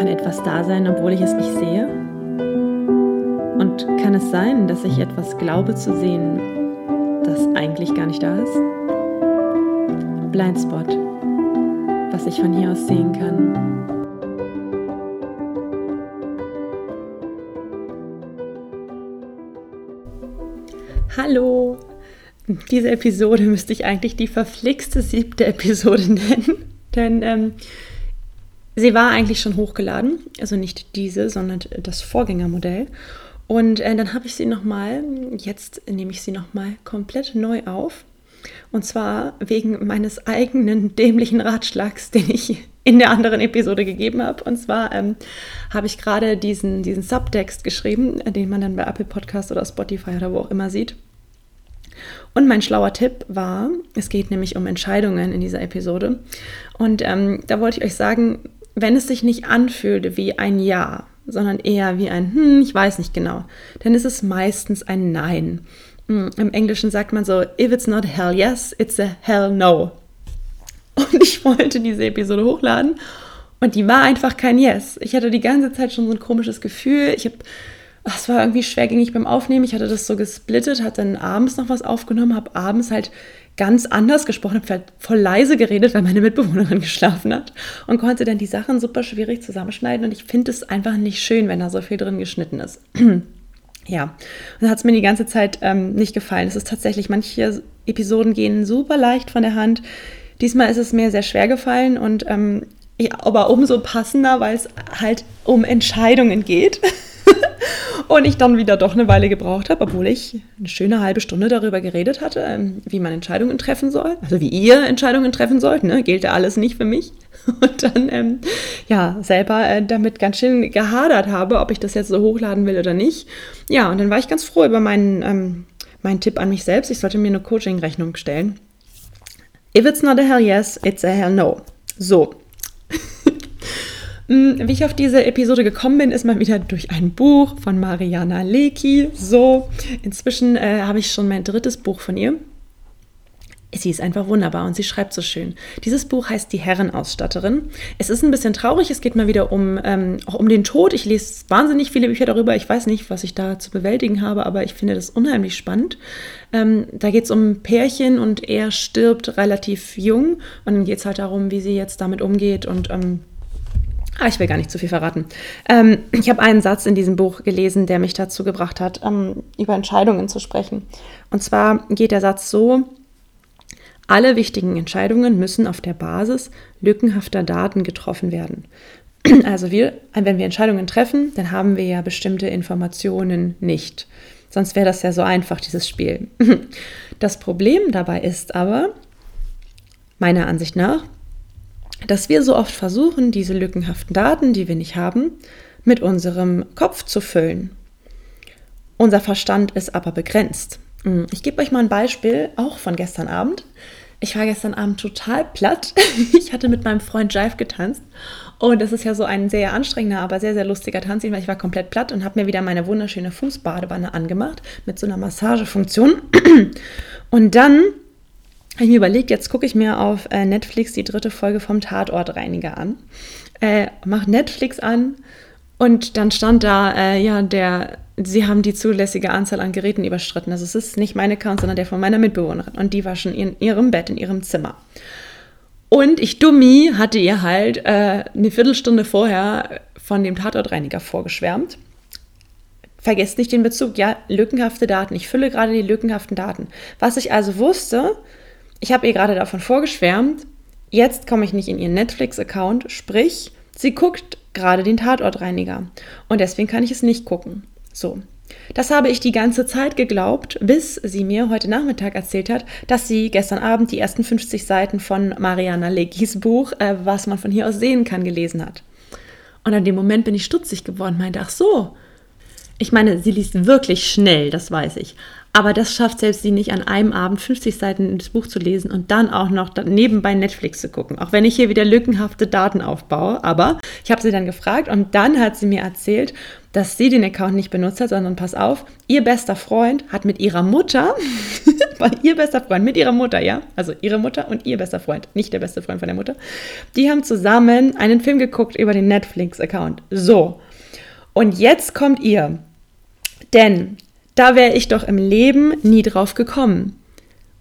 Kann etwas da sein, obwohl ich es nicht sehe? Und kann es sein, dass ich etwas glaube zu sehen, das eigentlich gar nicht da ist? Blindspot, was ich von hier aus sehen kann. Hallo! Diese Episode müsste ich eigentlich die verflixte siebte Episode nennen, denn ähm, sie war eigentlich schon hochgeladen, also nicht diese, sondern das Vorgängermodell. Und äh, dann habe ich sie nochmal, jetzt nehme ich sie nochmal komplett neu auf. Und zwar wegen meines eigenen dämlichen Ratschlags, den ich in der anderen Episode gegeben habe. Und zwar ähm, habe ich gerade diesen, diesen Subtext geschrieben, den man dann bei Apple Podcast oder Spotify oder wo auch immer sieht. Und mein schlauer Tipp war, es geht nämlich um Entscheidungen in dieser Episode. Und ähm, da wollte ich euch sagen, wenn es sich nicht anfühlt wie ein Ja, sondern eher wie ein Hm, ich weiß nicht genau, dann ist es meistens ein Nein. Hm, Im Englischen sagt man so, if it's not hell yes, it's a hell no. Und ich wollte diese Episode hochladen und die war einfach kein Yes. Ich hatte die ganze Zeit schon so ein komisches Gefühl. Ich habe, es war irgendwie schwergängig beim Aufnehmen. Ich hatte das so gesplittet, hatte dann abends noch was aufgenommen, habe abends halt ganz anders gesprochen, habe voll leise geredet, weil meine Mitbewohnerin geschlafen hat und konnte dann die Sachen super schwierig zusammenschneiden. Und ich finde es einfach nicht schön, wenn da so viel drin geschnitten ist. ja, und dann hat es mir die ganze Zeit ähm, nicht gefallen. Es ist tatsächlich, manche Episoden gehen super leicht von der Hand. Diesmal ist es mir sehr schwer gefallen und ähm, ja, aber umso passender, weil es halt um Entscheidungen geht. und ich dann wieder doch eine Weile gebraucht habe, obwohl ich eine schöne halbe Stunde darüber geredet hatte, ähm, wie man Entscheidungen treffen soll. Also wie ihr Entscheidungen treffen sollt, ne? gilt ja alles nicht für mich. Und dann ähm, ja selber äh, damit ganz schön gehadert habe, ob ich das jetzt so hochladen will oder nicht. Ja, und dann war ich ganz froh über meinen, ähm, meinen Tipp an mich selbst. Ich sollte mir eine Coaching-Rechnung stellen. If it's not a hell yes, it's a hell no. So, wie ich auf diese Episode gekommen bin, ist mal wieder durch ein Buch von Mariana Leki. So, inzwischen äh, habe ich schon mein drittes Buch von ihr. Sie ist einfach wunderbar und sie schreibt so schön. Dieses Buch heißt Die Herrenausstatterin. Es ist ein bisschen traurig, es geht mal wieder um, ähm, auch um den Tod. Ich lese wahnsinnig viele Bücher darüber. Ich weiß nicht, was ich da zu bewältigen habe, aber ich finde das unheimlich spannend. Ähm, da geht es um Pärchen und er stirbt relativ jung und dann geht es halt darum, wie sie jetzt damit umgeht und ähm, Ah, ich will gar nicht zu viel verraten. Ähm, ich habe einen Satz in diesem Buch gelesen, der mich dazu gebracht hat, ähm, über Entscheidungen zu sprechen. Und zwar geht der Satz so, alle wichtigen Entscheidungen müssen auf der Basis lückenhafter Daten getroffen werden. Also wir, wenn wir Entscheidungen treffen, dann haben wir ja bestimmte Informationen nicht. Sonst wäre das ja so einfach, dieses Spiel. Das Problem dabei ist aber, meiner Ansicht nach, dass wir so oft versuchen, diese lückenhaften Daten, die wir nicht haben, mit unserem Kopf zu füllen. Unser Verstand ist aber begrenzt. Hm, ich gebe euch mal ein Beispiel, auch von gestern Abend. Ich war gestern Abend total platt. Ich hatte mit meinem Freund Jive getanzt. Und das ist ja so ein sehr anstrengender, aber sehr, sehr lustiger Tanz, weil ich war komplett platt und habe mir wieder meine wunderschöne Fußbadewanne angemacht mit so einer Massagefunktion. Und dann habe ich mir überlegt, jetzt gucke ich mir auf äh, Netflix die dritte Folge vom Tatortreiniger an. Äh, mach Netflix an und dann stand da, äh, ja, der, sie haben die zulässige Anzahl an Geräten überschritten. Also es ist nicht mein Account, sondern der von meiner Mitbewohnerin. Und die war schon in ihrem Bett, in ihrem Zimmer. Und ich, Dummi, hatte ihr halt äh, eine Viertelstunde vorher von dem Tatortreiniger vorgeschwärmt. Vergesst nicht den Bezug, ja, lückenhafte Daten. Ich fülle gerade die lückenhaften Daten. Was ich also wusste, ich habe ihr gerade davon vorgeschwärmt, jetzt komme ich nicht in ihren Netflix-Account, sprich, sie guckt gerade den Tatortreiniger und deswegen kann ich es nicht gucken. So. Das habe ich die ganze Zeit geglaubt, bis sie mir heute Nachmittag erzählt hat, dass sie gestern Abend die ersten 50 Seiten von Mariana Legis Buch, äh, was man von hier aus sehen kann, gelesen hat. Und an dem Moment bin ich stutzig geworden, meinte, ach so. Ich meine, sie liest wirklich schnell, das weiß ich. Aber das schafft selbst sie nicht an einem Abend 50 Seiten das Buch zu lesen und dann auch noch nebenbei Netflix zu gucken. Auch wenn ich hier wieder lückenhafte Daten aufbaue. Aber ich habe sie dann gefragt und dann hat sie mir erzählt, dass sie den Account nicht benutzt hat, sondern pass auf, ihr bester Freund hat mit ihrer Mutter, ihr bester Freund mit ihrer Mutter, ja, also ihre Mutter und ihr bester Freund, nicht der beste Freund von der Mutter, die haben zusammen einen Film geguckt über den Netflix-Account. So. Und jetzt kommt ihr. Denn da wäre ich doch im Leben nie drauf gekommen.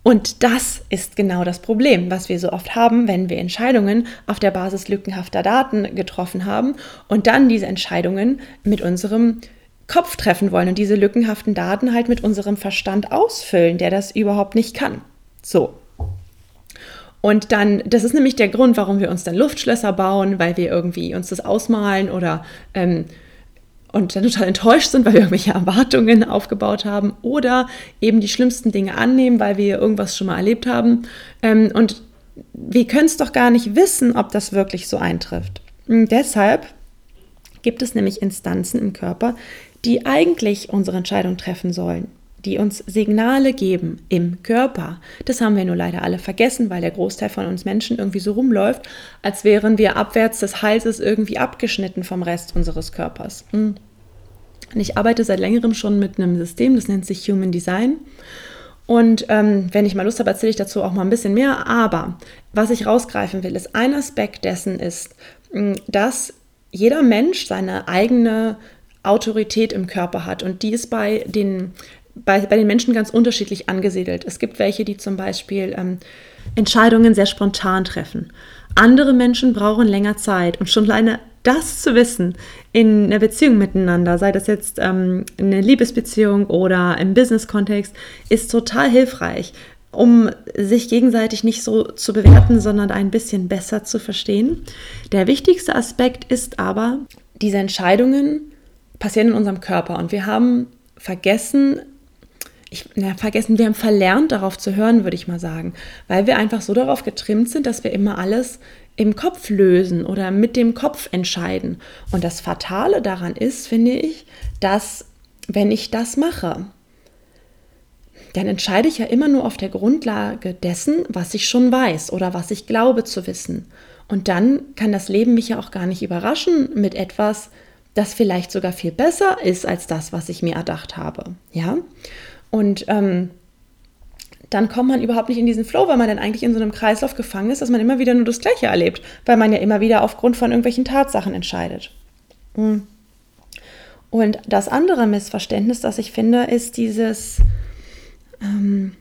Und das ist genau das Problem, was wir so oft haben, wenn wir Entscheidungen auf der Basis lückenhafter Daten getroffen haben und dann diese Entscheidungen mit unserem Kopf treffen wollen und diese lückenhaften Daten halt mit unserem Verstand ausfüllen, der das überhaupt nicht kann. So. Und dann, das ist nämlich der Grund, warum wir uns dann Luftschlösser bauen, weil wir irgendwie uns das ausmalen oder ähm, und dann total enttäuscht sind, weil wir irgendwelche Erwartungen aufgebaut haben oder eben die schlimmsten Dinge annehmen, weil wir irgendwas schon mal erlebt haben. Ähm, und wir können es doch gar nicht wissen, ob das wirklich so eintrifft. Und deshalb gibt es nämlich Instanzen im Körper, die eigentlich unsere Entscheidung treffen sollen, die uns Signale geben im Körper. Das haben wir nur leider alle vergessen, weil der Großteil von uns Menschen irgendwie so rumläuft, als wären wir abwärts des Halses irgendwie abgeschnitten vom Rest unseres Körpers. Hm. Ich arbeite seit längerem schon mit einem System, das nennt sich Human Design. Und ähm, wenn ich mal Lust habe, erzähle ich dazu auch mal ein bisschen mehr. Aber was ich rausgreifen will, ist ein Aspekt dessen ist, hm, dass jeder Mensch seine eigene Autorität im Körper hat und die ist bei den bei, bei den Menschen ganz unterschiedlich angesiedelt. Es gibt welche, die zum Beispiel ähm, Entscheidungen sehr spontan treffen. Andere Menschen brauchen länger Zeit und schon alleine das zu wissen in einer Beziehung miteinander, sei das jetzt ähm, eine Liebesbeziehung oder im Business-Kontext, ist total hilfreich, um sich gegenseitig nicht so zu bewerten, sondern ein bisschen besser zu verstehen. Der wichtigste Aspekt ist aber, diese Entscheidungen passieren in unserem Körper und wir haben vergessen, ich, na, vergessen, wir haben verlernt, darauf zu hören, würde ich mal sagen, weil wir einfach so darauf getrimmt sind, dass wir immer alles im Kopf lösen oder mit dem Kopf entscheiden. Und das Fatale daran ist, finde ich, dass wenn ich das mache, dann entscheide ich ja immer nur auf der Grundlage dessen, was ich schon weiß oder was ich glaube zu wissen. Und dann kann das Leben mich ja auch gar nicht überraschen mit etwas, das vielleicht sogar viel besser ist als das, was ich mir erdacht habe. Ja? Und ähm, dann kommt man überhaupt nicht in diesen Flow, weil man dann eigentlich in so einem Kreislauf gefangen ist, dass man immer wieder nur das Gleiche erlebt, weil man ja immer wieder aufgrund von irgendwelchen Tatsachen entscheidet. Hm. Und das andere Missverständnis, das ich finde, ist dieses, ähm,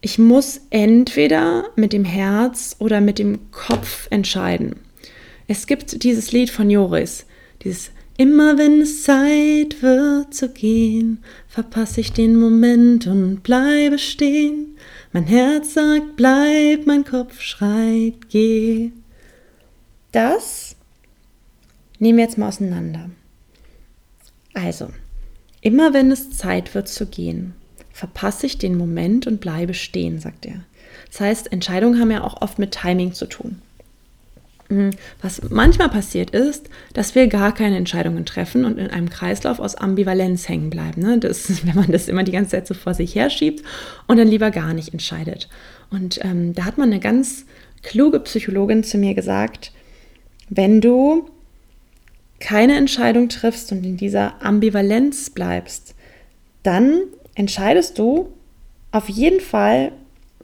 ich muss entweder mit dem Herz oder mit dem Kopf entscheiden. Es gibt dieses Lied von Joris, dieses Immer wenn es Zeit wird zu gehen, verpasse ich den Moment und bleibe stehen. Mein Herz sagt, bleib, mein Kopf schreit, geh. Das nehmen wir jetzt mal auseinander. Also, immer wenn es Zeit wird zu gehen, verpasse ich den Moment und bleibe stehen, sagt er. Das heißt, Entscheidungen haben ja auch oft mit Timing zu tun. Mhm. Was manchmal passiert ist, dass wir gar keine Entscheidungen treffen und in einem Kreislauf aus Ambivalenz hängen bleiben. Ne? Das, wenn man das immer die ganze Zeit so vor sich her schiebt und dann lieber gar nicht entscheidet. Und ähm, da hat man eine ganz kluge Psychologin zu mir gesagt, wenn du keine Entscheidung triffst und in dieser Ambivalenz bleibst, dann entscheidest du auf jeden Fall,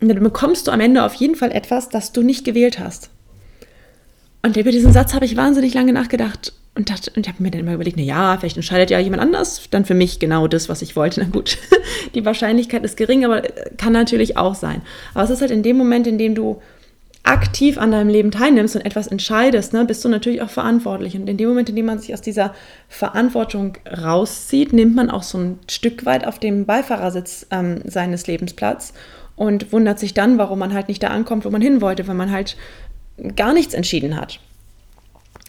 dann bekommst du am Ende auf jeden Fall etwas, das du nicht gewählt hast. Und über diesen Satz habe ich wahnsinnig lange nachgedacht und, dachte, und habe mir dann immer überlegt, na ja, vielleicht entscheidet ja jemand anders dann für mich genau das, was ich wollte. Na gut, die Wahrscheinlichkeit ist gering, aber äh, kann natürlich auch sein. Aber es ist halt in dem Moment, in dem du aktiv an deinem Leben teilnimmst und etwas entscheidest, ne, bist du natürlich auch verantwortlich. Und in dem Moment, in dem man sich aus dieser Verantwortung rauszieht, nimmt man auch so ein Stück weit auf dem Beifahrersitz ähm, seines Lebens Platz und wundert sich dann, warum man halt nicht da ankommt, wo man hin wollte, wenn man halt gar nichts entschieden hat.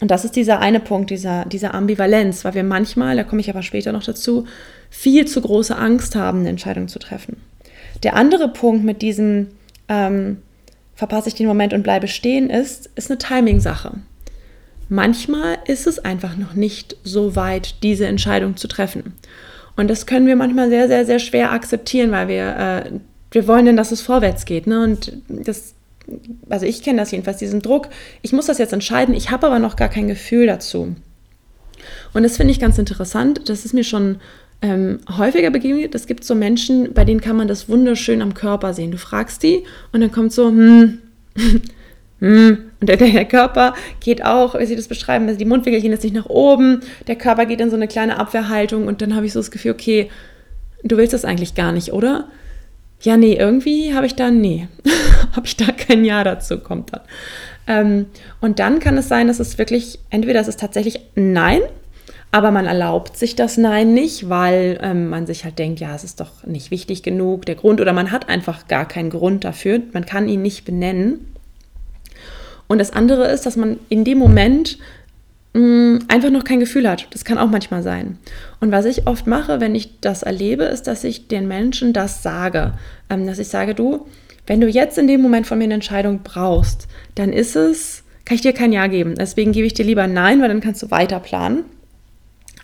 Und das ist dieser eine Punkt, dieser, dieser Ambivalenz, weil wir manchmal, da komme ich aber später noch dazu, viel zu große Angst haben, eine Entscheidung zu treffen. Der andere Punkt mit diesem ähm, verpasse ich den Moment und bleibe stehen ist, ist eine Timing-Sache. Manchmal ist es einfach noch nicht so weit, diese Entscheidung zu treffen. Und das können wir manchmal sehr, sehr, sehr schwer akzeptieren, weil wir, äh, wir wollen denn, dass es vorwärts geht. Ne? Und das, also ich kenne das jedenfalls, diesen Druck, ich muss das jetzt entscheiden, ich habe aber noch gar kein Gefühl dazu. Und das finde ich ganz interessant. Das ist mir schon ähm, häufiger begegnet. Es gibt so Menschen, bei denen kann man das wunderschön am Körper sehen. Du fragst die und dann kommt so, hm, hm, und der, der, Körper geht auch, wie sie das beschreiben, also die Mundwinkel gehen jetzt nicht nach oben, der Körper geht in so eine kleine Abwehrhaltung und dann habe ich so das Gefühl, okay, du willst das eigentlich gar nicht, oder? Ja, nee, irgendwie habe ich da, nee, habe ich da kein Ja dazu, kommt dann. Ähm, und dann kann es sein, dass es wirklich, entweder es ist tatsächlich Nein, aber man erlaubt sich das Nein nicht, weil ähm, man sich halt denkt, ja, es ist doch nicht wichtig genug, der Grund, oder man hat einfach gar keinen Grund dafür, man kann ihn nicht benennen. Und das andere ist, dass man in dem Moment mh, mm, einfach noch kein Gefühl hat. Das kann auch manchmal sein. Und was ich oft mache, wenn ich das erlebe, ist, dass ich den Menschen das sage. Ähm, dass ich sage, du, wenn du jetzt in dem Moment von mir eine Entscheidung brauchst, dann ist es, kann ich dir kein Ja geben. Deswegen gebe ich dir lieber Nein, weil dann kannst du weiter planen.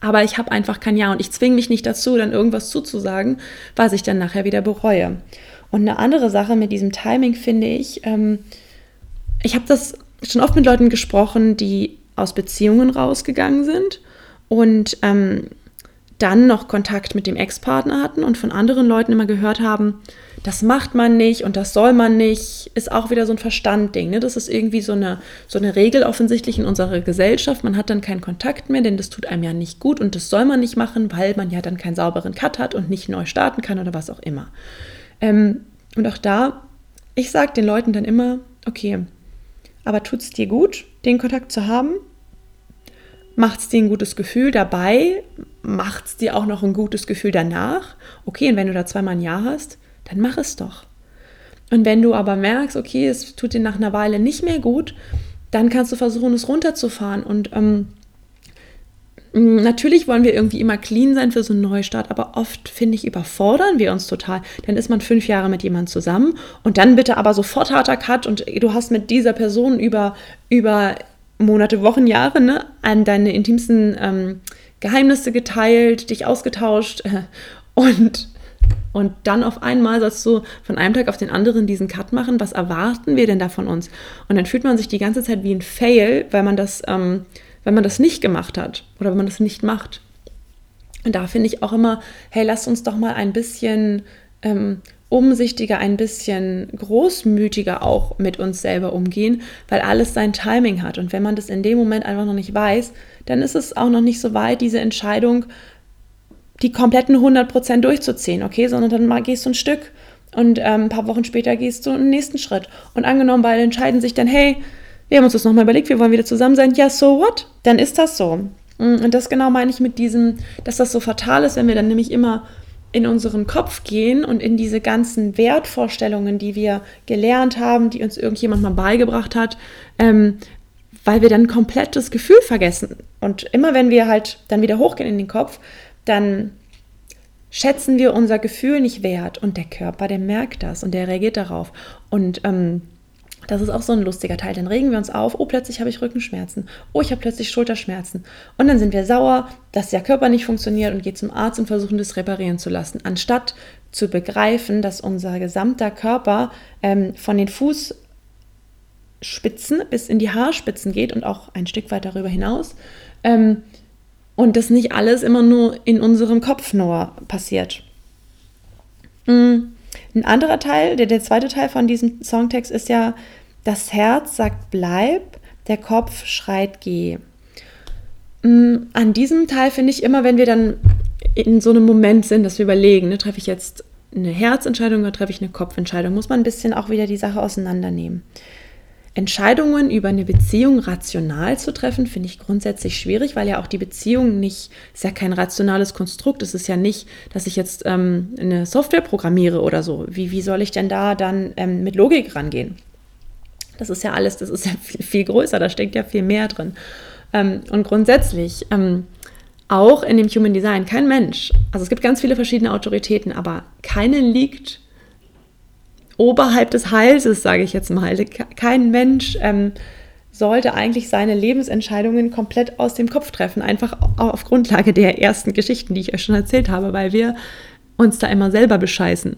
Aber ich habe einfach kein Ja und ich zwinge mich nicht dazu, dann irgendwas zuzusagen, was ich dann nachher wieder bereue. Und eine andere Sache mit diesem Timing finde ich, ähm, ich habe das schon oft mit Leuten gesprochen, die aus Beziehungen rausgegangen sind und ähm, dann noch Kontakt mit dem Ex-Partner hatten und von anderen Leuten immer gehört haben, das macht man nicht und das soll man nicht, ist auch wieder so ein Verstandding. Ne? Das ist irgendwie so eine, so eine Regel offensichtlich in unserer Gesellschaft. Man hat dann keinen Kontakt mehr, denn das tut einem ja nicht gut und das soll man nicht machen, weil man ja dann keinen sauberen Cut hat und nicht neu starten kann oder was auch immer. Ähm, und auch da, ich sage den Leuten dann immer, okay, aber tut es dir gut, den Kontakt zu haben? Macht es dir ein gutes Gefühl dabei? Macht es dir auch noch ein gutes Gefühl danach? Okay, und wenn du da zweimal ein Jahr hast, dann mach es doch. Und wenn du aber merkst, okay, es tut dir nach einer Weile nicht mehr gut, dann kannst du versuchen, es runterzufahren. Und ähm, natürlich wollen wir irgendwie immer clean sein für so einen Neustart, aber oft, finde ich, überfordern wir uns total. Dann ist man fünf Jahre mit jemandem zusammen und dann bitte aber sofort harter Cut und du hast mit dieser Person über, über Monate, Wochen, Jahre ne, an deine intimsten ähm, Geheimnisse geteilt, dich ausgetauscht äh, und und dann auf einmal sollst du von einem Tag auf den anderen diesen Cut machen. Was erwarten wir denn da von uns? Und dann fühlt man sich die ganze Zeit wie ein Fail, weil man das, ähm, wenn man das nicht gemacht hat oder wenn man das nicht macht. Und da finde ich auch immer, hey, lass uns doch mal ein bisschen ähm, umsichtiger, ein bisschen großmütiger auch mit uns selber umgehen, weil alles sein Timing hat. Und wenn man das in dem Moment einfach noch nicht weiß, dann ist es auch noch nicht so weit, diese Entscheidung die kompletten 100% durchzuziehen, okay, sondern dann mal gehst du ein Stück und ähm, ein paar Wochen später gehst du einen nächsten Schritt. Und angenommen, beide entscheiden sich dann, hey, wir haben uns das nochmal überlegt, wir wollen wieder zusammen sein, ja, so what? Dann ist das so. Mm, und das genau meine ich mit diesem, dass das so fatal ist, wenn wir dann nämlich immer in unseren Kopf gehen und in diese ganzen Wertvorstellungen, die wir gelernt haben, die uns irgendjemand mal beigebracht hat, ähm, weil wir dann komplett das Gefühl vergessen. Und immer wenn wir halt dann wieder hochgehen in den Kopf, dann schätzen wir unser Gefühl nicht wert und der Körper, der merkt das und der reagiert darauf. Und ähm, das ist auch so ein lustiger Teil. Dann regen wir uns auf, oh, plötzlich habe ich Rückenschmerzen, oh, ich habe plötzlich Schulterschmerzen. Und dann sind wir sauer, dass der Körper nicht funktioniert und gehen zum Arzt und versuchen, das reparieren zu lassen, anstatt zu begreifen, dass unser gesamter Körper ähm, von den Fußspitzen bis in die Haarspitzen geht und auch ein Stück weit darüber hinaus. Ähm, und das nicht alles immer nur in unserem Kopf nur passiert. Mm. Ein anderer Teil, der, der zweite Teil von diesem Songtext ist ja, das Herz sagt bleib, der Kopf schreit geh. Mm. An diesem Teil finde ich immer, wenn wir dann in so einem Moment sind, dass wir überlegen, ne, treffe ich jetzt eine Herzentscheidung oder treffe ich eine Kopfentscheidung, muss man ein bisschen auch wieder die Sache auseinandernehmen. Entscheidungen über eine Beziehung rational zu treffen, finde ich grundsätzlich schwierig, weil ja auch die Beziehung nicht, ist ja kein rationales Konstrukt. Es ist ja nicht, dass ich jetzt ähm, eine Software programmiere oder so. Wie, wie soll ich denn da dann ähm, mit Logik rangehen? Das ist ja alles, das ist ja viel, viel größer, da steckt ja viel mehr drin. Ähm, und grundsätzlich, ähm, auch in dem Human Design, kein Mensch, also es gibt ganz viele verschiedene Autoritäten, aber keine liegt oberhalb des Halses, sage ich jetzt mal. Kein Mensch ähm, sollte eigentlich seine Lebensentscheidungen komplett aus dem Kopf treffen, einfach auf Grundlage der ersten Geschichten, die ich euch schon erzählt habe, weil wir uns da immer selber bescheißen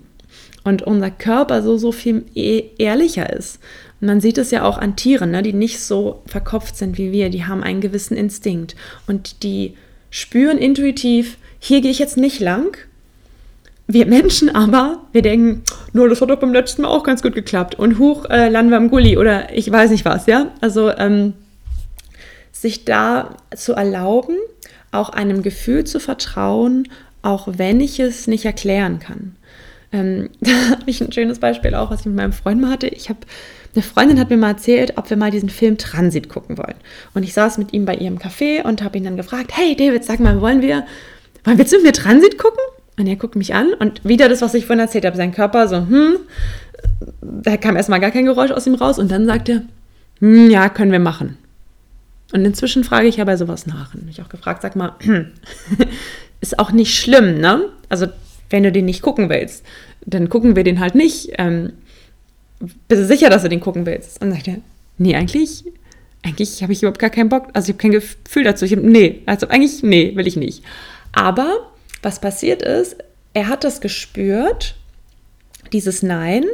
und unser Körper so, so viel e-, ehrlicher ist. Und man sieht es ja auch an Tieren, ne, die nicht so verkopft sind wie wir, die haben einen gewissen Instinkt und die spüren intuitiv, hier gehe ich jetzt nicht lang. Wir Menschen aber, wir denken, nur das hat doch beim letzten Mal auch ganz gut geklappt. Und hoch äh, landen wir am Gully oder ich weiß nicht was, ja. Also ähm, sich da zu erlauben, auch einem Gefühl zu vertrauen, auch wenn ich es nicht erklären kann. Ähm, da habe ich ein schönes Beispiel auch, was ich mit meinem Freund mal hatte. Ich habe eine Freundin hat mir mal erzählt, ob wir mal diesen Film Transit gucken wollen. Und ich saß mit ihm bei ihrem Café und habe ihn dann gefragt, hey David, sag mal, wollen wir, wollen wir zu mir Transit gucken? Und er guckt mich an und wieder das, was ich vorhin erzählt habe, sein Körper so, hm, da kam erstmal gar kein Geräusch aus ihm raus und dann sagt er, hm, ja, können wir machen. Und inzwischen frage ich ja bei sowas nach. Und ich auch gefragt, sag mal, ist auch nicht schlimm, ne? Also, wenn du den nicht gucken willst, dann gucken wir den halt nicht. Ähm, bist du sicher, dass du den gucken willst? Und sagt er, nee, eigentlich, eigentlich habe ich überhaupt gar keinen Bock, also ich habe kein Gefühl dazu. Ich hab, nee, also eigentlich, nee, will ich nicht. Aber was passiert ist, er hat das gespürt, dieses Nein,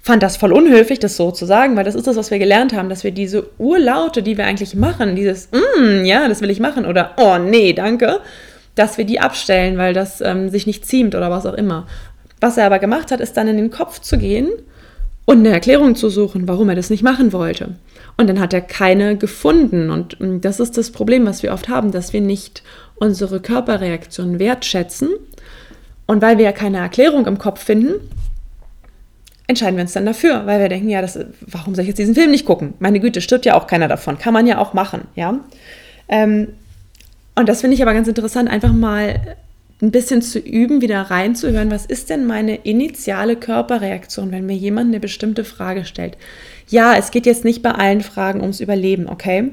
fand das voll unhöflich, das so zu sagen, weil das ist das, was wir gelernt haben, dass wir diese Urlaute, die wir eigentlich machen, dieses mm, ja, das will ich machen oder oh nee, danke, dass wir die abstellen, weil das ähm, sich nicht ziemt oder was auch immer. Was er aber gemacht hat, ist dann in den Kopf zu gehen und eine Erklärung zu suchen, warum er das nicht machen wollte. Und dann hat er keine gefunden. Und mm, das ist das Problem, was wir oft haben, dass wir nicht unsere Körperreaktion wertschätzen. Und weil wir ja keine Erklärung im Kopf finden, entscheiden wir uns dann dafür, weil wir denken, ja, das, warum soll ich jetzt diesen Film nicht gucken? Meine Güte, stirbt ja auch keiner davon. Kann man ja auch machen, ja. Ähm, und das finde ich aber ganz interessant, einfach mal ein bisschen zu üben, wieder reinzuhören, was ist denn meine initiale Körperreaktion, wenn mir jemand eine bestimmte Frage stellt. Ja, es geht jetzt nicht bei allen Fragen ums Überleben, okay?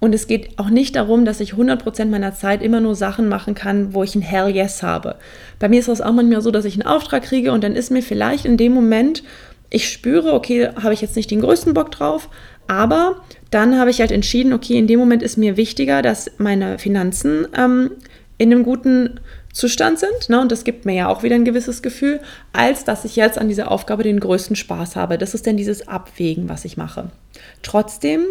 Und es geht auch nicht darum, dass ich 100% meiner Zeit immer nur Sachen machen kann, wo ich ein Hell Yes habe. Bei mir ist das auch manchmal so, dass ich einen Auftrag kriege und dann ist mir vielleicht in dem Moment, ich spüre, okay, habe ich jetzt nicht den größten Bock drauf, aber dann habe ich halt entschieden, okay, in dem Moment ist mir wichtiger, dass meine Finanzen ähm, in einem guten Zustand sind, ne, und das gibt mir ja auch wieder ein gewisses Gefühl, als dass ich jetzt an dieser Aufgabe den größten Spaß habe. Das ist denn dieses Abwägen, was ich mache. Trotzdem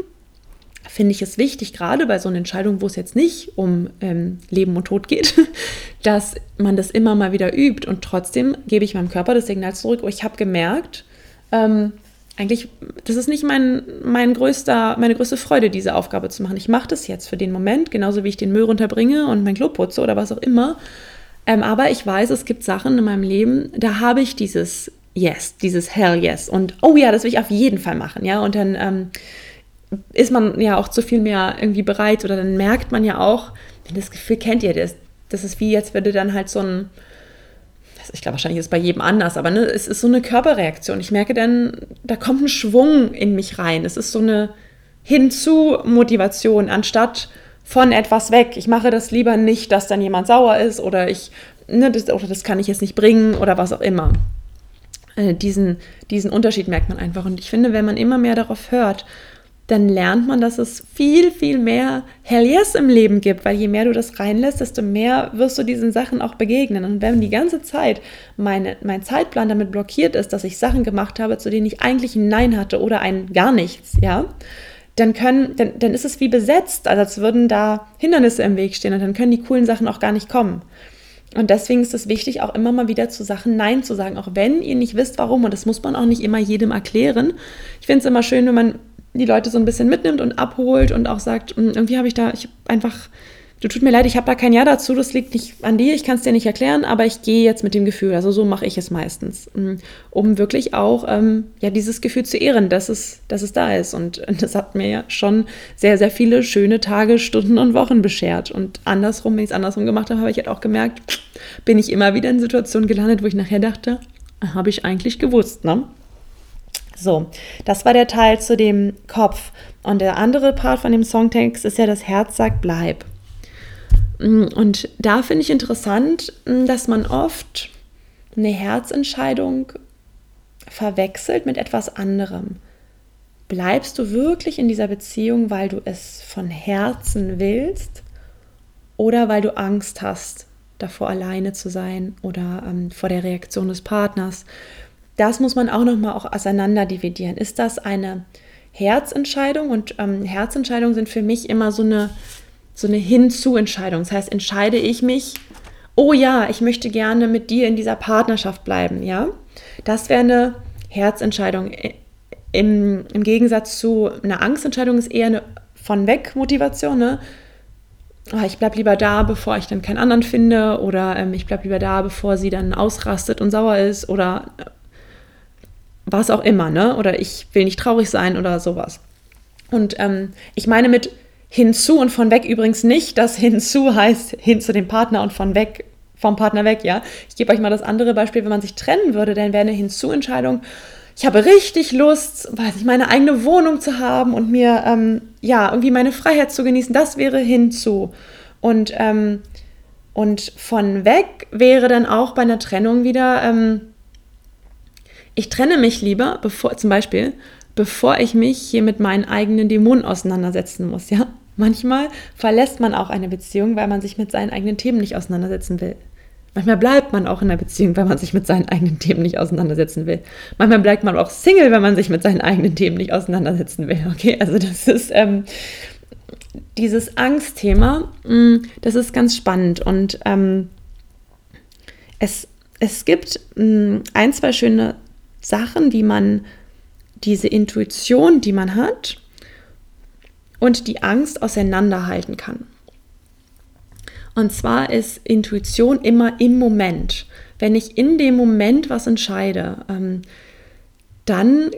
finde ich es wichtig, gerade bei so einer Entscheidung, wo es jetzt nicht um ähm, Leben und Tod geht, dass man das immer mal wieder übt und trotzdem gebe ich meinem Körper das Signal zurück, oh, ich habe gemerkt, ähm, eigentlich, das ist nicht mein, mein größter, meine größte Freude, diese Aufgabe zu machen. Ich mache das jetzt für den Moment, genauso wie ich den Müll runterbringe und mein Klo putze oder was auch immer. Ähm, aber ich weiß, es gibt Sachen in meinem Leben, da habe ich dieses Yes, dieses Hell Yes. Und oh ja, das will ich auf jeden Fall machen, ja. Und dann ähm, ist man ja auch zu viel mehr irgendwie bereit oder dann merkt man ja auch, das Gefühl kennt ihr das. Das ist wie, jetzt würde dann halt so ein ich glaube, wahrscheinlich ist es bei jedem anders, aber ne, es ist so eine Körperreaktion. Ich merke dann, da kommt ein Schwung in mich rein. Es ist so eine Hinzu-Motivation, anstatt von etwas weg. Ich mache das lieber nicht, dass dann jemand sauer ist oder ich, ne, das, oder das kann ich jetzt nicht bringen oder was auch immer. Äh, diesen, diesen Unterschied merkt man einfach. Und ich finde, wenn man immer mehr darauf hört, dann lernt man, dass es viel, viel mehr Hell Yes im Leben gibt, weil je mehr du das reinlässt, desto mehr wirst du diesen Sachen auch begegnen. Und wenn die ganze Zeit meine, mein Zeitplan damit blockiert ist, dass ich Sachen gemacht habe, zu denen ich eigentlich ein Nein hatte oder ein gar nichts, ja, dann können, dann, dann ist es wie besetzt, also als würden da Hindernisse im Weg stehen und dann können die coolen Sachen auch gar nicht kommen. Und deswegen ist es wichtig, auch immer mal wieder zu Sachen Nein zu sagen, auch wenn ihr nicht wisst, warum. Und das muss man auch nicht immer jedem erklären. Ich finde es immer schön, wenn man die Leute so ein bisschen mitnimmt und abholt und auch sagt, hm, irgendwie habe ich da, ich einfach, du tut mir leid, ich habe da kein Ja dazu, das liegt nicht an dir, ich kann es dir nicht erklären, aber ich gehe jetzt mit dem Gefühl, also so mache ich es meistens, hm, um wirklich auch ähm, ja dieses Gefühl zu ehren, dass es, dass es da ist. Und das hat mir ja schon sehr, sehr viele schöne Tage, Stunden und Wochen beschert. Und andersrum, wenn ich es andersrum gemacht habe, habe ich halt auch gemerkt, bin ich immer wieder in Situationen gelandet, wo ich nachher dachte, habe ich eigentlich gewusst, ne? So, das war der Teil zu dem Kopf. Und der andere Part von dem Songtext ist ja, das Herz sagt, bleib. Mm, und da finde ich interessant, mm, dass man oft eine Herzentscheidung verwechselt mit etwas anderem. bleibst du wirklich in dieser Beziehung, weil du es von Herzen willst oder weil du Angst hast, davor alleine zu sein oder ähm, vor der Reaktion des Partners. Das muss man auch nochmal auch auseinander dividieren. Ist das eine Herzentscheidung? Und ähm, Herzentscheidungen sind für mich immer so eine, so eine Hinzu-Entscheidung. Das heißt, entscheide ich mich, oh ja, ich möchte gerne mit dir in dieser Partnerschaft bleiben, ja? Das wäre eine Herzentscheidung. Im, Im Gegensatz zu einer Angstentscheidung ist eher eine von weg Motivation, ne? oh, ich bleibe lieber da, bevor ich dann keinen anderen finde oder ähm, ich bleibe lieber da, bevor sie dann ausrastet und sauer ist oder äh, was auch immer, ne? Oder ich will nicht traurig sein oder sowas. Und ähm, ich meine mit hinzu und von weg übrigens nicht, dass hinzu heißt hin zu dem Partner und von weg vom Partner weg, ja. Ich gebe euch mal das andere Beispiel, wenn man sich trennen würde, dann wäre eine Hinzu-Entscheidung, ich habe richtig Lust, weiß ich, meine eigene Wohnung zu haben und mir ähm, ja irgendwie meine Freiheit zu genießen. Das wäre hinzu. Und, ähm, und von weg wäre dann auch bei einer Trennung wieder, ähm, ich trenne mich lieber, bevor, zum Beispiel, bevor ich mich hier mit meinen eigenen Dämonen auseinandersetzen muss, ja. Manchmal verlässt man auch eine Beziehung, weil man sich mit seinen eigenen Themen nicht auseinandersetzen will. Manchmal bleibt man auch in der Beziehung, weil man sich mit seinen eigenen Themen nicht auseinandersetzen will. Manchmal bleibt man auch Single, wenn man sich mit seinen eigenen Themen nicht auseinandersetzen will. Okay, also das ist ähm, dieses Angstthema, mh, mm, das ist ganz spannend und ähm, es, es gibt mh, mm, ein, zwei schöne Sachen, wie man diese Intuition, die man hat, und die Angst auseinanderhalten kann. Und zwar ist Intuition immer im Moment. Wenn ich in dem Moment was entscheide, ähm, dann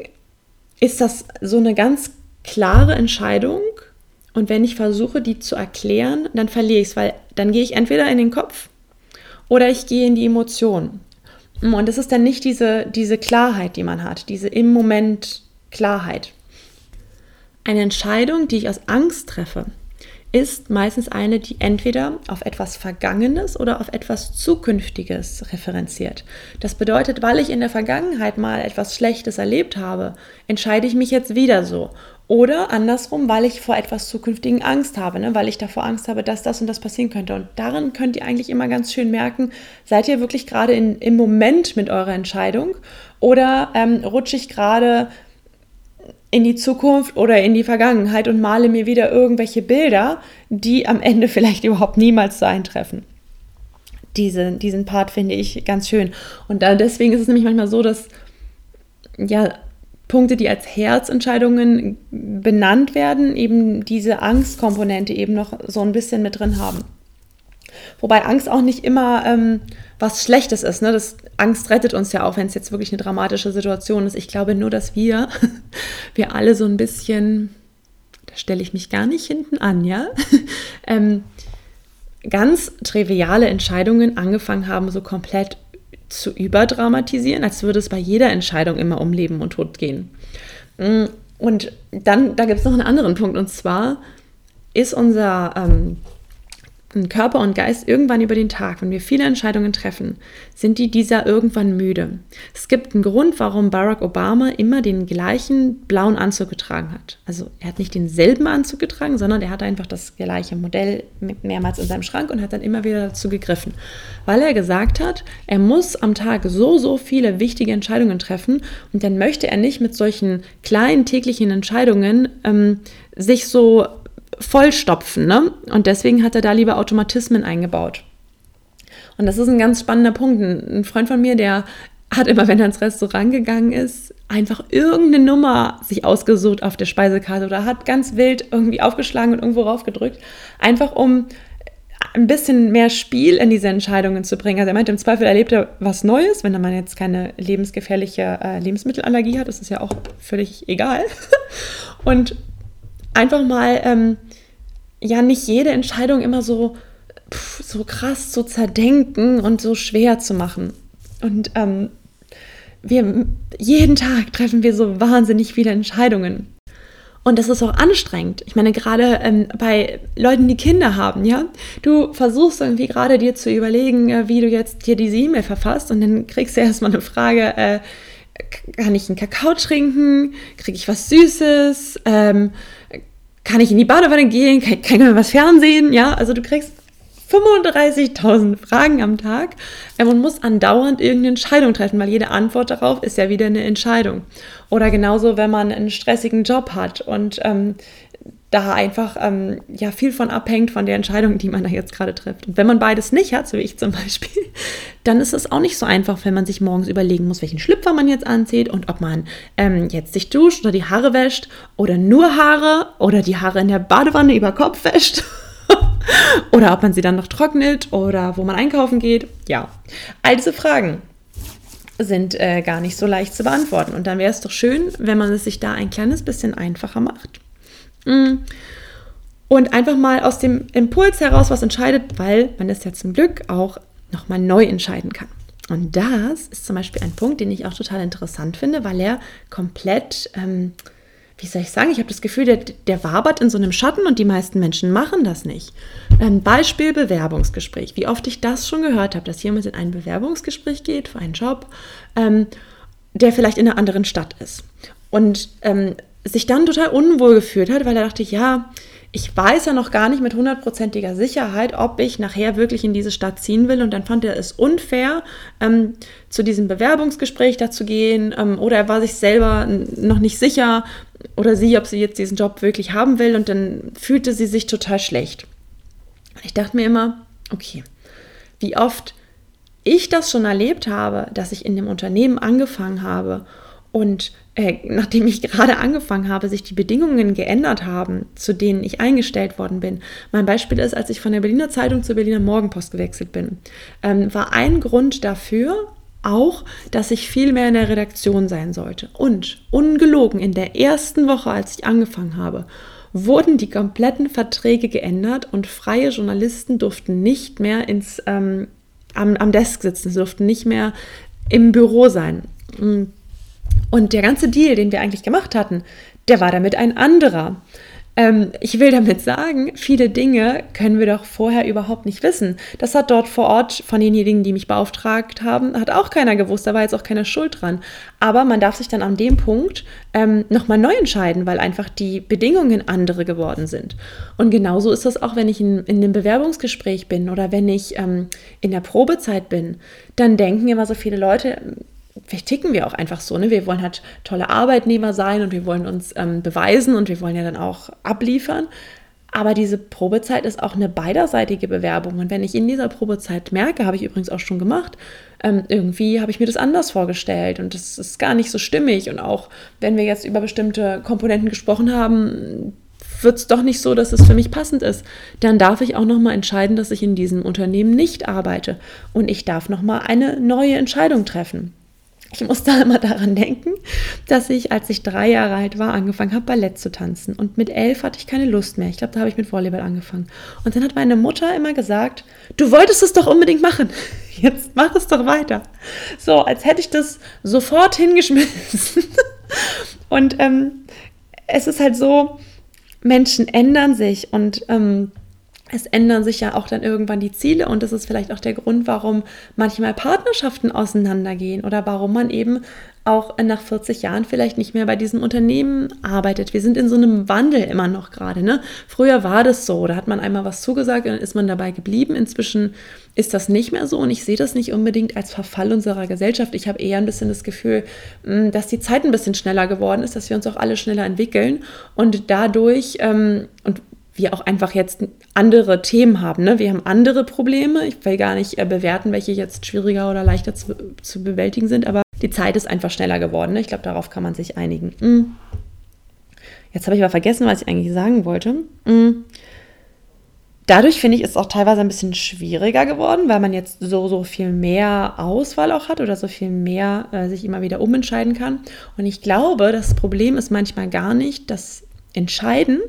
ist das so eine ganz klare Entscheidung. Und wenn ich versuche, die zu erklären, dann verliere ich es, weil dann gehe ich entweder in den Kopf oder ich gehe in die Emotion. Und das ist dann nicht diese, diese Klarheit, die man hat, diese im Moment Klarheit. Eine Entscheidung, die ich aus Angst treffe, ist meistens eine, die entweder auf etwas Vergangenes oder auf etwas Zukünftiges referenziert. Das bedeutet, weil ich in der Vergangenheit mal etwas Schlechtes erlebt habe, entscheide ich mich jetzt wieder so. Oder andersrum, weil ich vor etwas Zukünftigen Angst habe, ne? weil ich davor Angst habe, dass das und das passieren könnte. Und darin könnt ihr eigentlich immer ganz schön merken, seid ihr wirklich gerade im Moment mit eurer Entscheidung oder ähm, rutsche ich gerade in die Zukunft oder in die Vergangenheit und male mir wieder irgendwelche Bilder, die am Ende vielleicht überhaupt niemals so eintreffen. Diese, diesen Part finde ich ganz schön. Und da, deswegen ist es nämlich manchmal so, dass ja, Punkte, die als Herzentscheidungen benannt werden, eben diese Angstkomponente eben noch so ein bisschen mit drin haben. Wobei Angst auch nicht immer ähm, was Schlechtes ist. Ne? Das, Angst rettet uns ja auch, wenn es jetzt wirklich eine dramatische Situation ist. Ich glaube nur, dass wir, wir alle so ein bisschen, da stelle ich mich gar nicht hinten an, ja, ähm, ganz triviale Entscheidungen angefangen haben, so komplett zu überdramatisieren, als würde es bei jeder Entscheidung immer um Leben und Tod gehen. Mm, und dann, da gibt es noch einen anderen Punkt, und zwar ist unser ähm, Körper und Geist irgendwann über den Tag, wenn wir viele Entscheidungen treffen, sind die dieser irgendwann müde. Es gibt einen Grund, warum Barack Obama immer den gleichen blauen Anzug getragen hat. Also er hat nicht denselben Anzug getragen, sondern er hat einfach das gleiche Modell mehrmals in seinem Schrank und hat dann immer wieder dazu gegriffen, weil er gesagt hat, er muss am Tag so, so viele wichtige Entscheidungen treffen und dann möchte er nicht mit solchen kleinen täglichen Entscheidungen ähm, sich so vollstopfen. Ne? Und deswegen hat er da lieber Automatismen eingebaut. Und das ist ein ganz spannender Punkt. Ein Freund von mir, der hat immer, wenn er ins Restaurant gegangen ist, einfach irgendeine Nummer sich ausgesucht auf der Speisekarte oder hat ganz wild irgendwie aufgeschlagen und irgendwo raufgedrückt, einfach um ein bisschen mehr Spiel in diese Entscheidungen zu bringen. Also er meinte, im Zweifel erlebt er was Neues, wenn man jetzt keine lebensgefährliche äh, Lebensmittelallergie hat, ist es ja auch völlig egal. Und einfach mal, ähm, ja, nicht jede Entscheidung immer so, pff, so krass zu zerdenken und so schwer zu machen. Und ähm, wir, jeden Tag treffen wir so wahnsinnig viele Entscheidungen. Und das ist auch anstrengend. Ich meine, gerade ähm, bei Leuten, die Kinder haben, ja, du versuchst irgendwie gerade dir zu überlegen, äh, wie du jetzt dir diese E-Mail verfasst und dann kriegst du erstmal eine Frage, äh, kann ich einen Kakao trinken? Kriege ich was Süßes? Ähm, kann ich in die Badewanne gehen? Kann, kann ich mal was Fernsehen? Ja, also du kriegst 35.000 Fragen am Tag ähm, und muss andauernd irgendeine Entscheidung treffen, weil jede Antwort darauf ist ja wieder eine Entscheidung. Oder genauso, wenn man einen stressigen Job hat und ähm, da einfach ähm, ja viel von abhängt von der Entscheidung, die man da jetzt gerade trifft. Und wenn man beides nicht hat, so wie ich zum Beispiel, dann ist es auch nicht so einfach, wenn man sich morgens überlegen muss, welchen Schlüpfer man jetzt anzieht und ob man ähm, jetzt sich duscht oder die Haare wäscht oder nur Haare oder die Haare in der Badewanne über Kopf wäscht. oder ob man sie dann noch trocknet oder wo man einkaufen geht. Ja, all diese Fragen sind äh, gar nicht so leicht zu beantworten. Und dann wäre es doch schön, wenn man es sich da ein kleines bisschen einfacher macht. Mm. Und einfach mal aus dem Impuls heraus was entscheidet, weil man das ja zum Glück auch nochmal neu entscheiden kann. Und das ist zum Beispiel ein Punkt, den ich auch total interessant finde, weil er komplett, ähm, wie soll ich sagen, ich habe das Gefühl, der, der wabert in so einem Schatten und die meisten Menschen machen das nicht. Ein Beispiel Bewerbungsgespräch. Wie oft ich das schon gehört habe, dass jemand in ein Bewerbungsgespräch geht für einen Job, ähm, der vielleicht in einer anderen Stadt ist. Und ähm, sich dann total unwohl gefühlt hat, weil er dachte, ja, ich weiß ja noch gar nicht mit hundertprozentiger Sicherheit, ob ich nachher wirklich in diese Stadt ziehen will. Und dann fand er es unfair, ähm, zu diesem Bewerbungsgespräch dazu gehen. Ähm, oder er war sich selber noch nicht sicher oder sie, ob sie jetzt diesen Job wirklich haben will. Und dann fühlte sie sich total schlecht. Ich dachte mir immer, okay, wie oft ich das schon erlebt habe, dass ich in dem Unternehmen angefangen habe und äh, nachdem ich gerade angefangen habe, sich die Bedingungen geändert haben, zu denen ich eingestellt worden bin. Mein Beispiel ist, als ich von der Berliner Zeitung zur Berliner Morgenpost gewechselt bin, ähm, war ein Grund dafür auch, dass ich viel mehr in der Redaktion sein sollte. Und ungelogen, in der ersten Woche, als ich angefangen habe, wurden die kompletten Verträge geändert und freie Journalisten durften nicht mehr ins, ähm, am, am Desk sitzen, sie durften nicht mehr im Büro sein. Und und der ganze Deal, den wir eigentlich gemacht hatten, der war damit ein anderer. Ähm, ich will damit sagen, viele Dinge können wir doch vorher überhaupt nicht wissen. Das hat dort vor Ort von denjenigen, die mich beauftragt haben, hat auch keiner gewusst, da war jetzt auch keiner schuld dran. Aber man darf sich dann an dem Punkt ähm, nochmal neu entscheiden, weil einfach die Bedingungen andere geworden sind. Und genauso ist das auch, wenn ich in, in einem Bewerbungsgespräch bin oder wenn ich ähm, in der Probezeit bin. Dann denken immer so viele Leute, vielleicht ticken wir auch einfach so, ne? Wir wollen halt tolle Arbeitnehmer sein und wir wollen uns ähm, beweisen und wir wollen ja dann auch abliefern. Aber diese Probezeit ist auch eine beiderseitige Bewerbung. Und wenn ich in dieser Probezeit merke, habe ich übrigens auch schon gemacht, ähm, irgendwie habe ich mir das anders vorgestellt und das ist gar nicht so stimmig. Und auch wenn wir jetzt über bestimmte Komponenten gesprochen haben, wird es doch nicht so, dass es für mich passend ist. Dann darf ich auch nochmal entscheiden, dass ich in diesem Unternehmen nicht arbeite. Und ich darf nochmal eine neue Entscheidung treffen. Ich muss da immer daran denken, dass ich, als ich drei Jahre alt war, angefangen habe, Ballett zu tanzen. Und mit elf hatte ich keine Lust mehr. Ich glaube, da habe ich mit Volleyball angefangen. Und dann hat meine Mutter immer gesagt, du wolltest es doch unbedingt machen. Jetzt mach es doch weiter. So, als hätte ich das sofort hingeschmissen. Und ähm, es ist halt so, Menschen ändern sich und ähm, es ändern sich ja auch dann irgendwann die Ziele und das ist vielleicht auch der Grund, warum manchmal Partnerschaften auseinandergehen oder warum man eben auch nach 40 Jahren vielleicht nicht mehr bei diesem Unternehmen arbeitet. Wir sind in so einem Wandel immer noch gerade. Ne? Früher war das so, da hat man einmal was zugesagt und dann ist man dabei geblieben. Inzwischen ist das nicht mehr so und ich sehe das nicht unbedingt als Verfall unserer Gesellschaft. Ich habe eher ein bisschen das Gefühl, hm, dass die Zeit ein bisschen schneller geworden ist, dass wir uns auch alle schneller entwickeln und dadurch, ähm, und wir auch einfach jetzt andere Themen haben. Ne? Wir haben andere Probleme. Ich will gar nicht äh, bewerten, welche jetzt schwieriger oder leichter zu, zu, bewältigen sind, aber die Zeit ist einfach schneller geworden. Ne? Ich glaube, darauf kann man sich einigen. Mm. Jetzt habe ich aber vergessen, was ich eigentlich sagen wollte. Mm. Dadurch finde ich, ist es auch teilweise ein bisschen schwieriger geworden, weil man jetzt so, so viel mehr Auswahl auch hat oder so viel mehr äh, sich immer wieder umentscheiden kann. Und ich glaube, das Problem ist manchmal gar nicht das Entscheiden,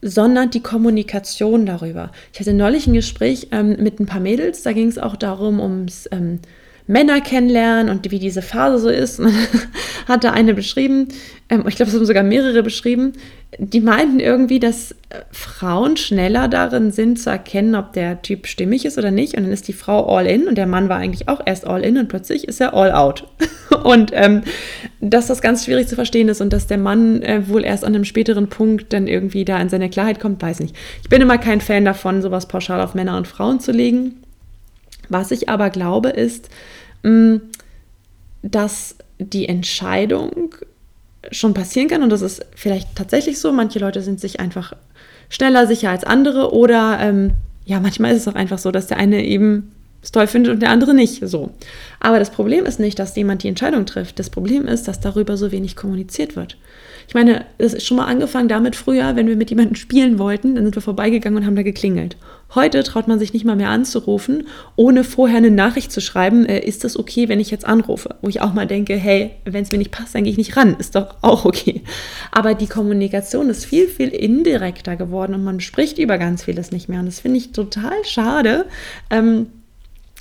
sondern die Kommunikation darüber. Ich hatte neulich ein Gespräch ähm, mit ein paar Mädels, da ging es auch darum, ums ähm, Männer kennenlernen und wie diese Phase so ist. Und hat da eine beschrieben, ähm, ich glaube, es haben sogar mehrere beschrieben, die meinten irgendwie, dass äh, Frauen schneller darin sind zu erkennen, ob der Typ stimmig ist oder nicht. Und dann ist die Frau all in und der Mann war eigentlich auch erst all in und plötzlich ist er all out. und ähm, dass das ganz schwierig zu verstehen ist und dass der Mann äh, wohl erst an einem späteren Punkt dann irgendwie da in seine Klarheit kommt, weiß nicht. Ich bin immer kein Fan davon, sowas pauschal auf Männer und Frauen zu legen. Was ich aber glaube, ist, dass die Entscheidung schon passieren kann und das ist vielleicht tatsächlich so. Manche Leute sind sich einfach schneller sicher als andere oder ähm, ja, manchmal ist es auch einfach so, dass der eine eben es toll findet und der andere nicht so. Aber das Problem ist nicht, dass jemand die Entscheidung trifft. Das Problem ist, dass darüber so wenig kommuniziert wird. Ich meine, es ist schon mal angefangen damit früher, wenn wir mit jemandem spielen wollten, dann sind wir vorbeigegangen und haben da geklingelt. Heute traut man sich nicht mal mehr anzurufen, ohne vorher eine Nachricht zu schreiben, äh, ist das okay, wenn ich jetzt anrufe? Wo ich auch mal denke, hey, wenn es mir nicht passt, dann gehe ich nicht ran, ist doch auch okay. Aber die Kommunikation ist viel, viel indirekter geworden und man spricht über ganz vieles nicht mehr. Und das finde ich total schade, ähm,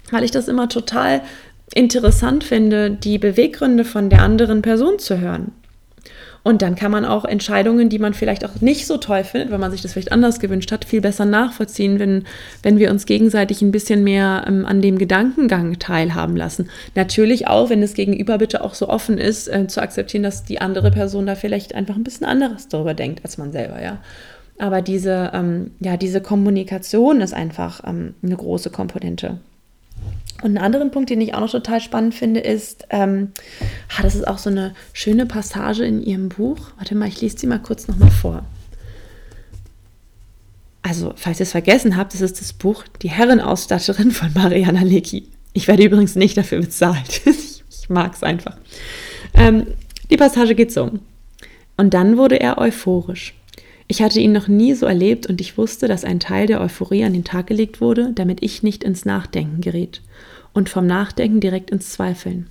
weil ich das immer total interessant finde, die Beweggründe von der anderen Person zu hören. Und dann kann man auch Entscheidungen, die man vielleicht auch nicht so toll findet, weil man sich das vielleicht anders gewünscht hat, viel besser nachvollziehen, wenn, wenn wir uns gegenseitig ein bisschen mehr ähm, an dem Gedankengang teilhaben lassen. Natürlich auch, wenn das Gegenüber bitte auch so offen ist, äh, zu akzeptieren, dass die andere Person da vielleicht einfach ein bisschen anderes darüber denkt als man selber, ja. Aber diese, ähm, ja, diese Kommunikation ist einfach ähm, eine große Komponente. Und einen anderen Punkt, den ich auch noch total spannend finde, ist, ähm, ah, das ist auch so eine schöne Passage in ihrem Buch. Warte mal, ich lese sie mal kurz nochmal vor. Also, falls ihr es vergessen habt, das ist das Buch Die Herrenausstatterin von Mariana Lecki. Ich werde übrigens nicht dafür bezahlt. ich, mag es einfach. Ähm, die Passage geht so. Und dann wurde er euphorisch. Ich hatte ihn noch nie so erlebt und ich wusste, dass ein Teil der Euphorie an den Tag gelegt wurde, damit ich nicht ins Nachdenken geriet und vom Nachdenken direkt ins Zweifeln.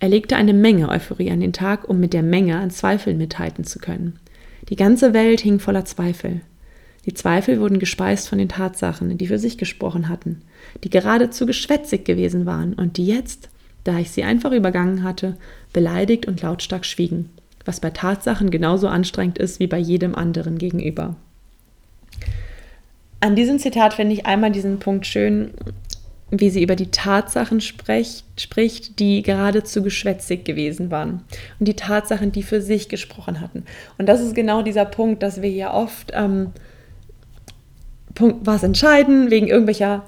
Er legte eine Menge Euphorie an den Tag, um mit der Menge an Zweifeln mithalten zu können. Die ganze Welt hing voller Zweifel. Die Zweifel wurden gespeist von den Tatsachen, die für sich gesprochen hatten, die geradezu geschwätzig gewesen waren und die jetzt, da ich sie einfach übergangen hatte, beleidigt und lautstark schwiegen was bei Tatsachen genauso anstrengend ist wie bei jedem anderen gegenüber. An diesem Zitat finde ich einmal diesen Punkt schön, wie sie über die Tatsachen spricht, spricht, die geradezu geschwätzig gewesen waren und die Tatsachen, die für sich gesprochen hatten. Und das ist genau dieser Punkt, dass wir ja oft ähm, Punkt, was entscheiden wegen irgendwelcher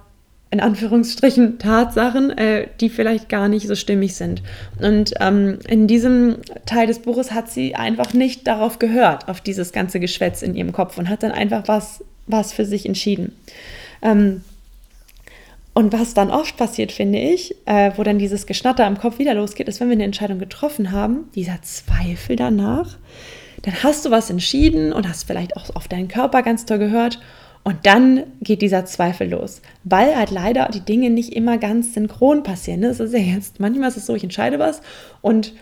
in Anführungsstrichen Tatsachen, äh, die vielleicht gar nicht so stimmig sind. Und ähm, in diesem Teil des Buches hat sie einfach nicht darauf gehört, auf dieses ganze Geschwätz in ihrem Kopf und hat dann einfach was, was für sich entschieden. Ähm, und was dann oft passiert, finde ich, äh, wo dann dieses Geschnatter im Kopf wieder losgeht, ist, wenn wir eine Entscheidung getroffen haben, dieser Zweifel danach, dann hast du was entschieden und hast vielleicht auch auf deinen Körper ganz toll gehört und dann geht dieser Zweifel los, weil halt leider die Dinge nicht immer ganz synchron passieren. Das ne? ist ja jetzt, manchmal ist es so, ich entscheide was und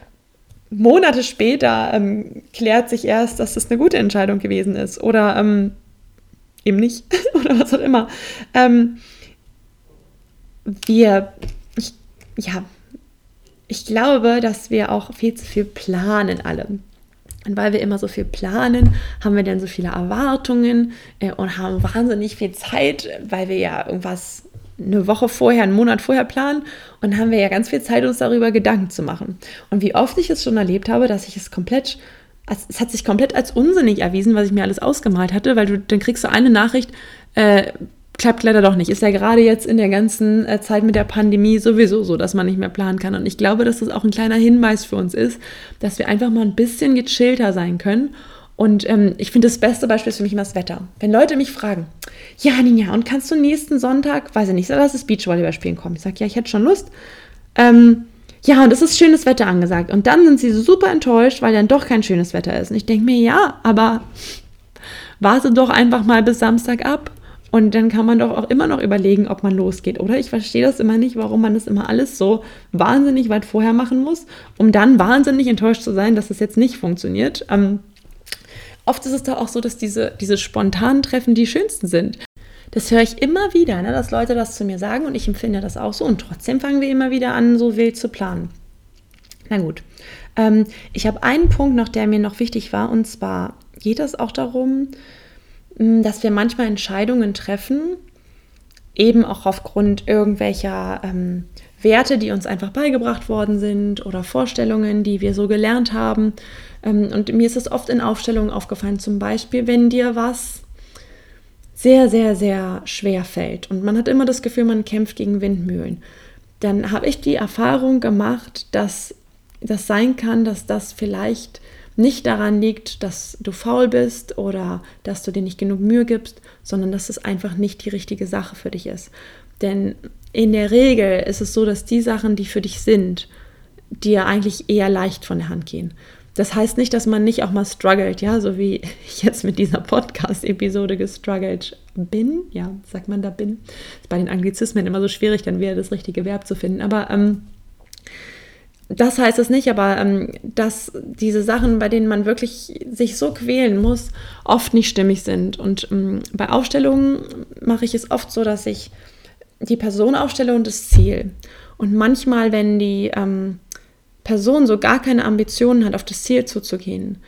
Monate später ähm, klärt sich erst, dass das eine gute Entscheidung gewesen ist oder ähm, eben nicht oder was auch immer. Ähm, wir, ich, ja, ich glaube, dass wir auch viel zu viel planen alle. Und weil wir immer so viel planen, haben wir dann so viele Erwartungen äh, und haben wahnsinnig viel Zeit, weil wir ja irgendwas eine Woche vorher, einen Monat vorher planen und haben wir ja ganz viel Zeit, uns darüber Gedanken zu machen. Und wie oft ich es schon erlebt habe, dass ich es komplett, es hat sich komplett als unsinnig erwiesen, was ich mir alles ausgemalt hatte, weil du dann kriegst du eine Nachricht, äh, klappt leider doch nicht. Ist ja gerade jetzt in der ganzen äh, Zeit mit der Pandemie sowieso so, dass man nicht mehr planen kann. Und ich glaube, dass das auch ein kleiner Hinweis für uns ist, dass wir einfach mal ein bisschen gechillter sein können. Und ähm, ich finde, das beste Beispiel ist für mich immer das Wetter. Wenn Leute mich fragen, ja, Ninja, und kannst du nächsten Sonntag, weiß ich nicht, lass das Beachvolleyball spielen kommen? Ich sage, ja, ich hätte schon Lust. Ähm, ja, und es ist schönes Wetter angesagt. Und dann sind sie super enttäuscht, weil dann doch kein schönes Wetter ist. Und ich denke mir, ja, aber warte doch einfach mal bis Samstag ab. Und dann kann man doch auch immer noch überlegen, ob man losgeht, oder? Ich verstehe das immer nicht, warum man das immer alles so wahnsinnig weit vorher machen muss, um dann wahnsinnig enttäuscht zu sein, dass es jetzt nicht funktioniert. Ähm, oft ist es doch auch so, dass diese, diese spontanen Treffen die schönsten sind. Das höre ich immer wieder, ne, dass Leute das zu mir sagen und ich empfinde das auch so. Und trotzdem fangen wir immer wieder an, so wild zu planen. Na gut. Ähm, ich habe einen Punkt noch, der mir noch wichtig war. Und zwar geht es auch darum, dass wir manchmal Entscheidungen treffen, eben auch aufgrund irgendwelcher ähm, Werte, die uns einfach beigebracht worden sind oder Vorstellungen, die wir so gelernt haben. Ähm, und mir ist es oft in Aufstellungen aufgefallen, zum Beispiel, wenn dir was sehr, sehr, sehr schwer fällt und man hat immer das Gefühl, man kämpft gegen Windmühlen, dann habe ich die Erfahrung gemacht, dass das sein kann, dass das vielleicht nicht daran liegt, dass du faul bist oder dass du dir nicht genug Mühe gibst, sondern dass es einfach nicht die richtige Sache für dich ist. Denn in der Regel ist es so, dass die Sachen, die für dich sind, dir eigentlich eher leicht von der Hand gehen. Das heißt nicht, dass man nicht auch mal struggelt, ja, so wie ich jetzt mit dieser Podcast-Episode gestruggelt bin. Ja, sagt man da bin. Ist bei den Anglizismen immer so schwierig, dann wieder das richtige Verb zu finden. Aber ähm, das heißt es nicht, aber ähm, dass diese Sachen, bei denen man wirklich sich so quälen muss, oft nicht stimmig sind. Und ähm, bei Aufstellungen mache ich es oft so, dass ich die Person aufstelle und das Ziel. Und manchmal, wenn die ähm, Person so gar keine Ambitionen hat, auf das Ziel zuzugehen,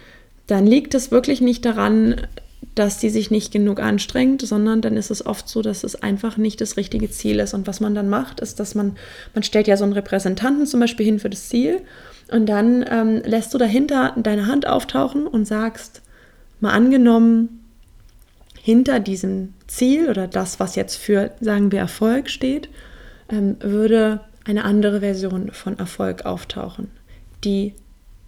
dann liegt es wirklich nicht daran, dass sie sich nicht genug anstrengt, sondern dann ist es oft so, dass es einfach nicht das richtige Ziel ist. Und was man dann macht, ist, dass man, man stellt ja so einen Repräsentanten zum Beispiel hin für das Ziel und dann ähm, lässt du dahinter deine Hand auftauchen und sagst, mal angenommen, hinter diesem Ziel oder das, was jetzt für, sagen wir, Erfolg steht, ähm, würde eine andere Version von Erfolg auftauchen, die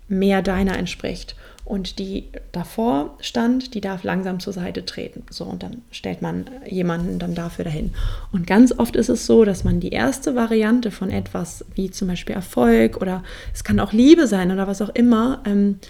mehr deiner entspricht. Und die davor stand, die darf langsam zur Seite treten. So, und dann stellt man jemanden dann dafür dahin. Und ganz oft ist es so, dass man die erste Variante von etwas, wie zum Beispiel Erfolg oder es kann auch Liebe sein oder was auch immer, ähm,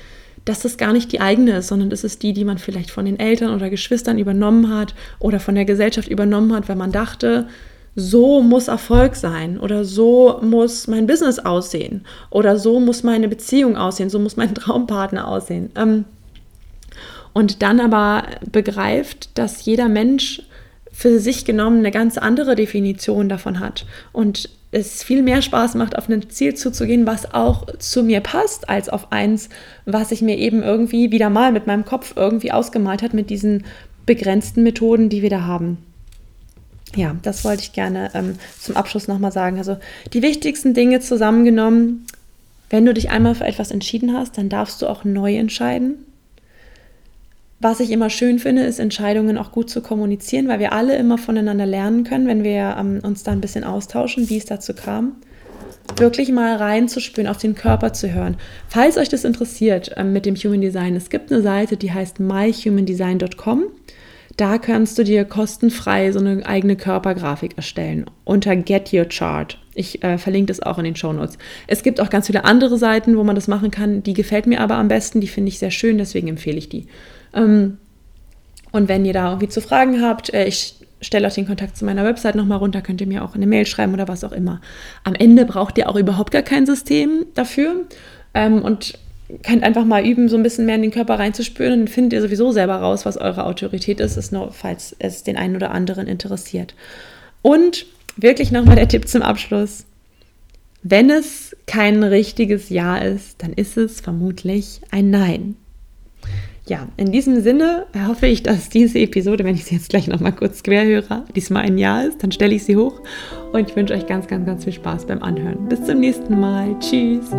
dass das gar nicht die eigene ist, sondern das ist die, die man vielleicht von den Eltern oder Geschwistern übernommen hat oder von der Gesellschaft übernommen hat, weil man dachte, so muss Erfolg sein oder so muss mein Business aussehen oder so muss meine Beziehung aussehen, so muss mein Traumpartner aussehen. Ähm, und dann aber begreift, dass jeder Mensch für sich genommen eine ganz andere Definition davon hat und es viel mehr Spaß macht, auf ein Ziel zuzugehen, was auch zu mir passt, als auf eins, was ich mir eben irgendwie wieder mal mit meinem Kopf irgendwie ausgemalt hat mit diesen begrenzten Methoden, die wir da haben. Ja, das wollte ich gerne ähm, zum Abschluss nochmal sagen. Also die wichtigsten Dinge zusammengenommen, wenn du dich einmal für etwas entschieden hast, dann darfst du auch neu entscheiden. Was ich immer schön finde, ist Entscheidungen auch gut zu kommunizieren, weil wir alle immer voneinander lernen können, wenn wir ähm, uns da ein bisschen austauschen, wie es dazu kam. Wirklich mal reinzuspüren, auf den Körper zu hören. Falls euch das interessiert ähm, mit dem Human Design, es gibt eine Seite, die heißt myhumandesign.com. Da kannst du dir kostenfrei so eine eigene Körpergrafik erstellen unter Get Your Chart. Ich äh, verlinke das auch in den Show Notes. Es gibt auch ganz viele andere Seiten, wo man das machen kann. Die gefällt mir aber am besten, die finde ich sehr schön, deswegen empfehle ich die. Ähm, und wenn ihr da irgendwie zu Fragen habt, äh, ich stelle auch den Kontakt zu meiner Website nochmal runter, könnt ihr mir auch eine Mail schreiben oder was auch immer. Am Ende braucht ihr auch überhaupt gar kein System dafür ähm, und könnt einfach mal üben, so ein bisschen mehr in den Körper reinzuspüren und findet ihr sowieso selber raus, was eure Autorität ist, ist nur, falls es den einen oder anderen interessiert. Und wirklich nochmal der Tipp zum Abschluss. Wenn es kein richtiges Ja ist, dann ist es vermutlich ein Nein ja, in diesem Sinne hoffe ich, dass diese Episode, wenn ich sie jetzt gleich nochmal kurz quer höre, diesmal ein Jahr ist, dann stelle ich sie hoch und ich wünsche euch ganz, ganz, ganz viel Spaß beim Anhören. Bis zum nächsten Mal. Tschüss.